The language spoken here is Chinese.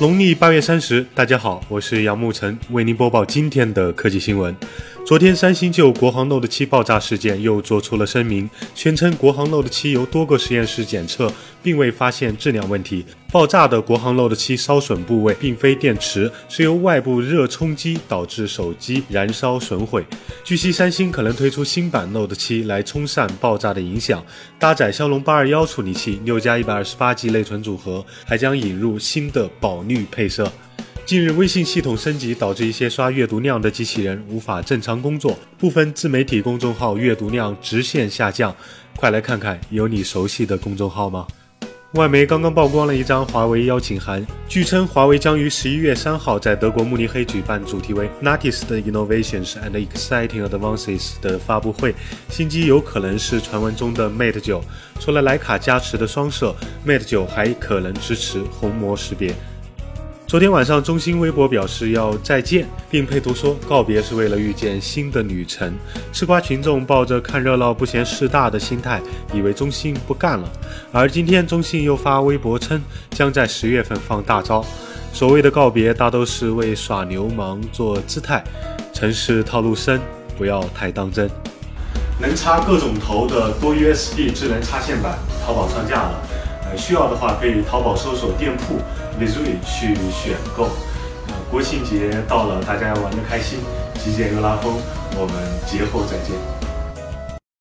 农历八月三十，大家好，我是杨沐晨，为您播报今天的科技新闻。昨天，三星就国行 Note 7爆炸事件又做出了声明，宣称国行 Note 7由多个实验室检测，并未发现质量问题。爆炸的国行 Note 7烧损部位并非电池，是由外部热冲击导致手机燃烧损毁。据悉，三星可能推出新版 Note 7来冲散爆炸的影响，搭载骁龙八二幺处理器，六加一百二十八 G 内存组合，还将引入新的宝绿配色。近日，微信系统升级导致一些刷阅读量的机器人无法正常工作，部分自媒体公众号阅读量直线下降。快来看看，有你熟悉的公众号吗？外媒刚刚曝光了一张华为邀请函，据称华为将于十一月三号在德国慕尼黑举办主题为 “Latest Innovations and Exciting Advances” 的发布会，新机有可能是传闻中的 Mate 九。除了徕卡加持的双摄，Mate 九还可能支持虹膜识别。昨天晚上，中兴微博表示要再见，并配图说告别是为了遇见新的旅程。吃瓜群众抱着看热闹不嫌事大的心态，以为中兴不干了。而今天，中兴又发微博称将在十月份放大招。所谓的告别，大都是为耍流氓做姿态。城市套路深，不要太当真。能插各种头的多 USB 智能插线板，淘宝上架了。呃，需要的话可以淘宝搜索店铺。Visui 去选购。国庆节到了，大家要玩得开心，极简又拉风。我们节后再见。